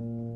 Mm-hmm.